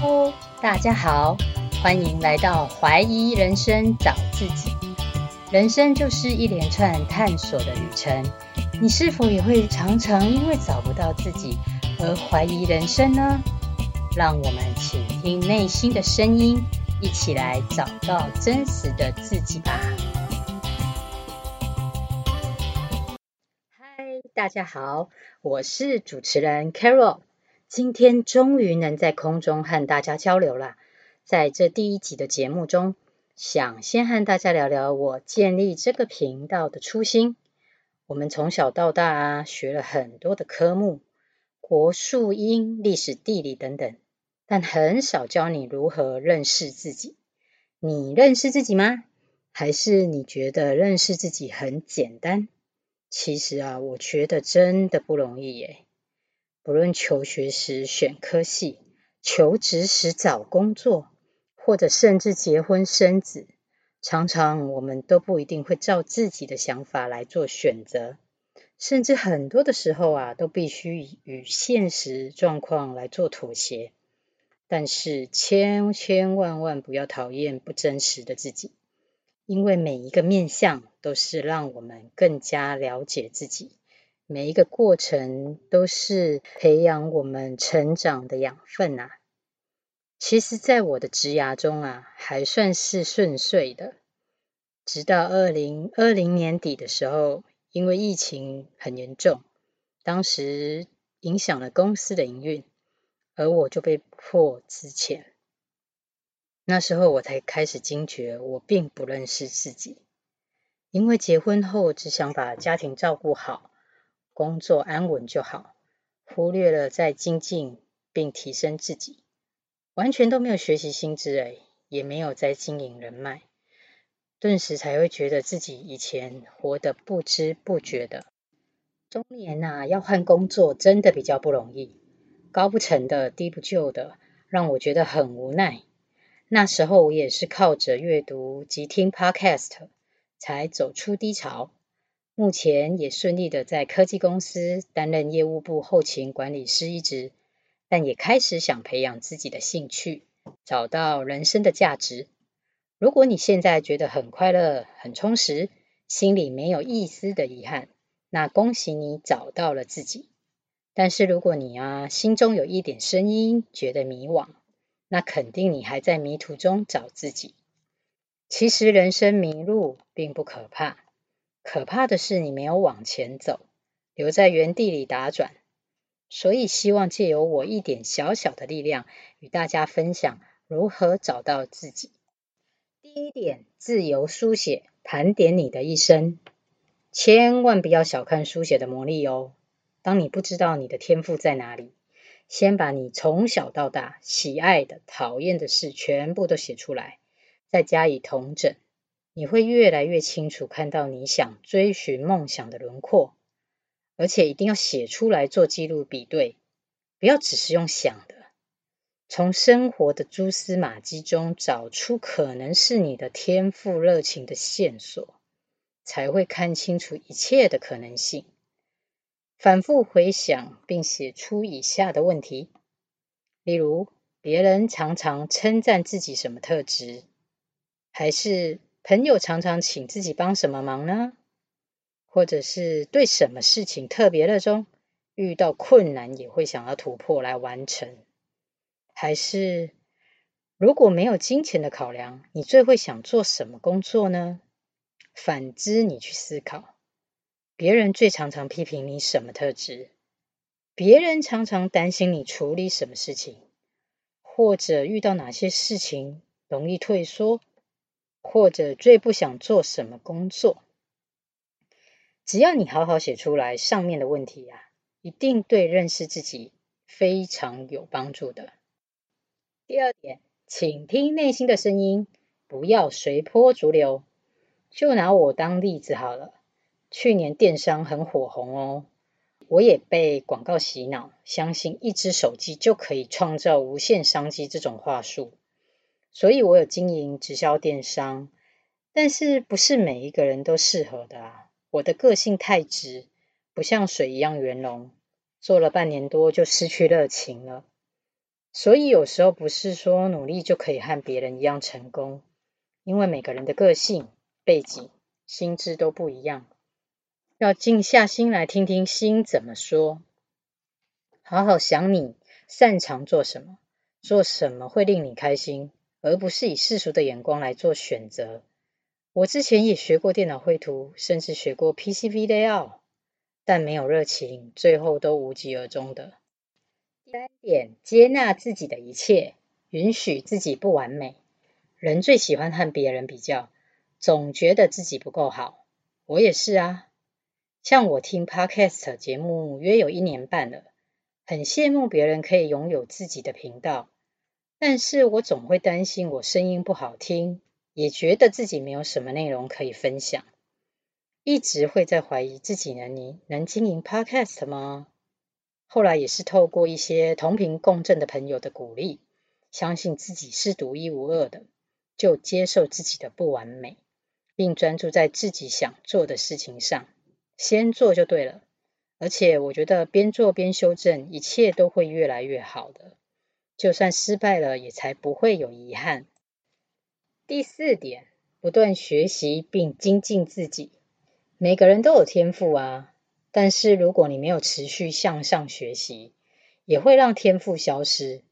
哦，大家好，欢迎来到怀疑人生找自己。人生就是一连串探索的旅程，你是否也会常常因为找不到自己而怀疑人生呢？让我们倾听内心的声音，一起来找到真实的自己吧。嗨，大家好，我是主持人 Carol。今天终于能在空中和大家交流了。在这第一集的节目中，想先和大家聊聊我建立这个频道的初心。我们从小到大啊，学了很多的科目，国术英、历史、地理等等，但很少教你如何认识自己。你认识自己吗？还是你觉得认识自己很简单？其实啊，我觉得真的不容易耶。不论求学时选科系，求职时找工作，或者甚至结婚生子，常常我们都不一定会照自己的想法来做选择，甚至很多的时候啊，都必须与现实状况来做妥协。但是千千万万不要讨厌不真实的自己，因为每一个面向都是让我们更加了解自己。每一个过程都是培养我们成长的养分啊。其实，在我的职涯中啊，还算是顺遂的。直到二零二零年底的时候，因为疫情很严重，当时影响了公司的营运，而我就被迫资遣。那时候我才开始惊觉，我并不认识自己，因为结婚后只想把家庭照顾好。工作安稳就好，忽略了在精进并提升自己，完全都没有学习新知诶，也没有在经营人脉，顿时才会觉得自己以前活得不知不觉的。中年呐，要换工作真的比较不容易，高不成的低不就的，让我觉得很无奈。那时候我也是靠着阅读及听 Podcast 才走出低潮。目前也顺利的在科技公司担任业务部后勤管理师一职，但也开始想培养自己的兴趣，找到人生的价值。如果你现在觉得很快乐、很充实，心里没有一丝的遗憾，那恭喜你找到了自己。但是如果你啊心中有一点声音觉得迷惘，那肯定你还在迷途中找自己。其实人生迷路并不可怕。可怕的是你没有往前走，留在原地里打转。所以希望借由我一点小小的力量，与大家分享如何找到自己。第一点，自由书写，盘点你的一生。千万不要小看书写的魔力哦。当你不知道你的天赋在哪里，先把你从小到大喜爱的、讨厌的事全部都写出来，再加以统整。你会越来越清楚看到你想追寻梦想的轮廓，而且一定要写出来做记录比对，不要只是用想的。从生活的蛛丝马迹中找出可能是你的天赋热情的线索，才会看清楚一切的可能性。反复回想并写出以下的问题，例如别人常常称赞自己什么特质，还是朋友常常请自己帮什么忙呢？或者是对什么事情特别热衷，遇到困难也会想要突破来完成？还是如果没有金钱的考量，你最会想做什么工作呢？反之，你去思考，别人最常常批评你什么特质？别人常常担心你处理什么事情？或者遇到哪些事情容易退缩？或者最不想做什么工作？只要你好好写出来，上面的问题呀、啊，一定对认识自己非常有帮助的。第二点，请听内心的声音，不要随波逐流。就拿我当例子好了，去年电商很火红哦，我也被广告洗脑，相信一只手机就可以创造无限商机这种话术。所以我有经营直销电商，但是不是每一个人都适合的啊。我的个性太直，不像水一样圆融，做了半年多就失去热情了。所以有时候不是说努力就可以和别人一样成功，因为每个人的个性、背景、心智都不一样，要静下心来听听心怎么说，好好想你擅长做什么，做什么会令你开心，而不是以世俗的眼光来做选择。我之前也学过电脑绘图，甚至学过 PCB layout，但没有热情，最后都无疾而终的。第三点，接纳自己的一切，允许自己不完美。人最喜欢和别人比较，总觉得自己不够好。我也是啊，像我听 Podcast 节目约有一年半了，很羡慕别人可以拥有自己的频道，但是我总会担心我声音不好听，也觉得自己没有什么内容可以分享，一直会在怀疑自己能你能经营 Podcast 吗？后来也是透过一些同频共振的朋友的鼓励，相信自己是独一无二的，就接受自己的不完美，并专注在自己想做的事情上，先做就对了。而且我觉得边做边修正，一切都会越来越好的。就算失败了，也才不会有遗憾。第四点，不断学习并精进自己。每个人都有天赋啊。但是如果你没有持续向上学习，也会让天赋消失，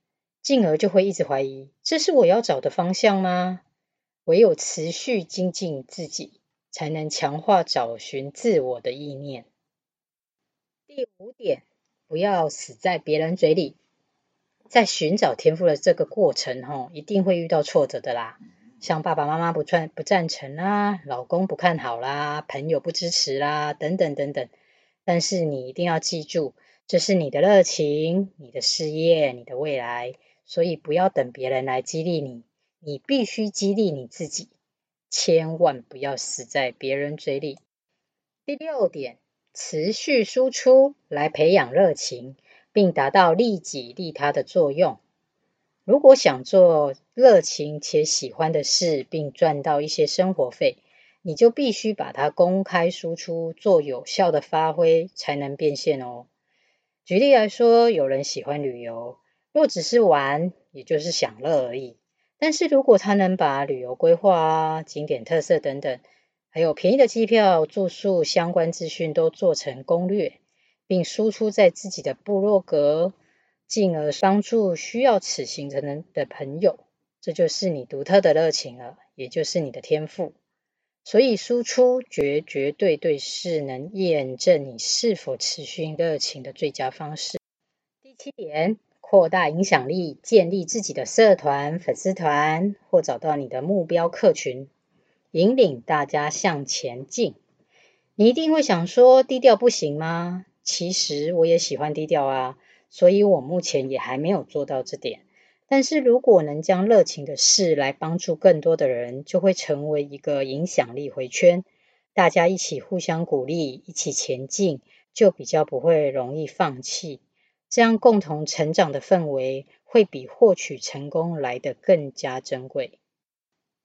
进而就会一直怀疑，这是我要找的方向吗？唯有持续精进自己，才能强化找寻自我的意念。第五点，不要死在别人嘴里。在寻找天赋的这个过程，吼，一定会遇到挫折的啦，像爸爸妈妈不赞不赞成啦，老公不看好啦，朋友不支持啦，等等等等。但是你一定要记住，这是你的热情、你的事业、你的未来，所以不要等别人来激励你，你必须激励你自己，千万不要死在别人嘴里。第六点，持续输出来培养热情，并达到利己利他的作用。如果想做热情且喜欢的事，并赚到一些生活费。你就必须把它公开输出，做有效的发挥，才能变现哦。举例来说，有人喜欢旅游，若只是玩，也就是享乐而已。但是如果他能把旅游规划啊、景点特色等等，还有便宜的机票、住宿相关资讯都做成攻略，并输出在自己的部落格，进而帮助需要此行程的朋友，这就是你独特的热情了，也就是你的天赋。所以输出绝绝对对是能验证你是否持续热情的最佳方式。第七点，扩大影响力，建立自己的社团、粉丝团，或找到你的目标客群，引领大家向前进。你一定会想说，低调不行吗？其实我也喜欢低调啊，所以我目前也还没有做到这点。但是如果能将热情的事来帮助更多的人，就会成为一个影响力回圈，大家一起互相鼓励，一起前进，就比较不会容易放弃。这样共同成长的氛围，会比获取成功来得更加珍贵。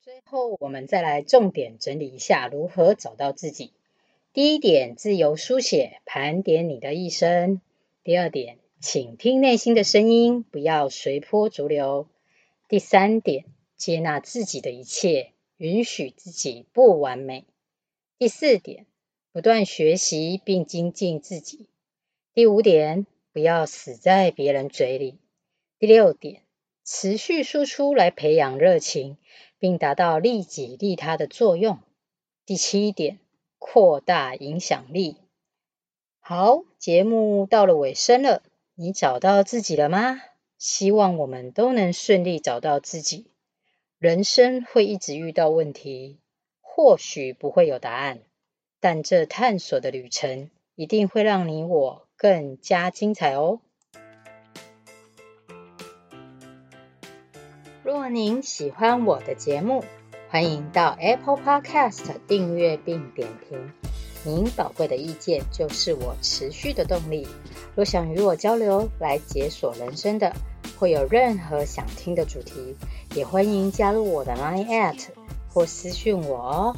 最后，我们再来重点整理一下如何找到自己。第一点，自由书写，盘点你的一生。第二点。倾听内心的声音，不要随波逐流。第三点，接纳自己的一切，允许自己不完美。第四点，不断学习并精进自己。第五点，不要死在别人嘴里。第六点，持续输出来培养热情，并达到利己利他的作用。第七点，扩大影响力。好，节目到了尾声了。你找到自己了吗？希望我们都能顺利找到自己。人生会一直遇到问题，或许不会有答案，但这探索的旅程一定会让你我更加精彩哦。若您喜欢我的节目，欢迎到 Apple Podcast 订阅并点评。您宝贵的意见就是我持续的动力。若想与我交流，来解锁人生的，或有任何想听的主题，也欢迎加入我的 Line@ 或私讯我哦。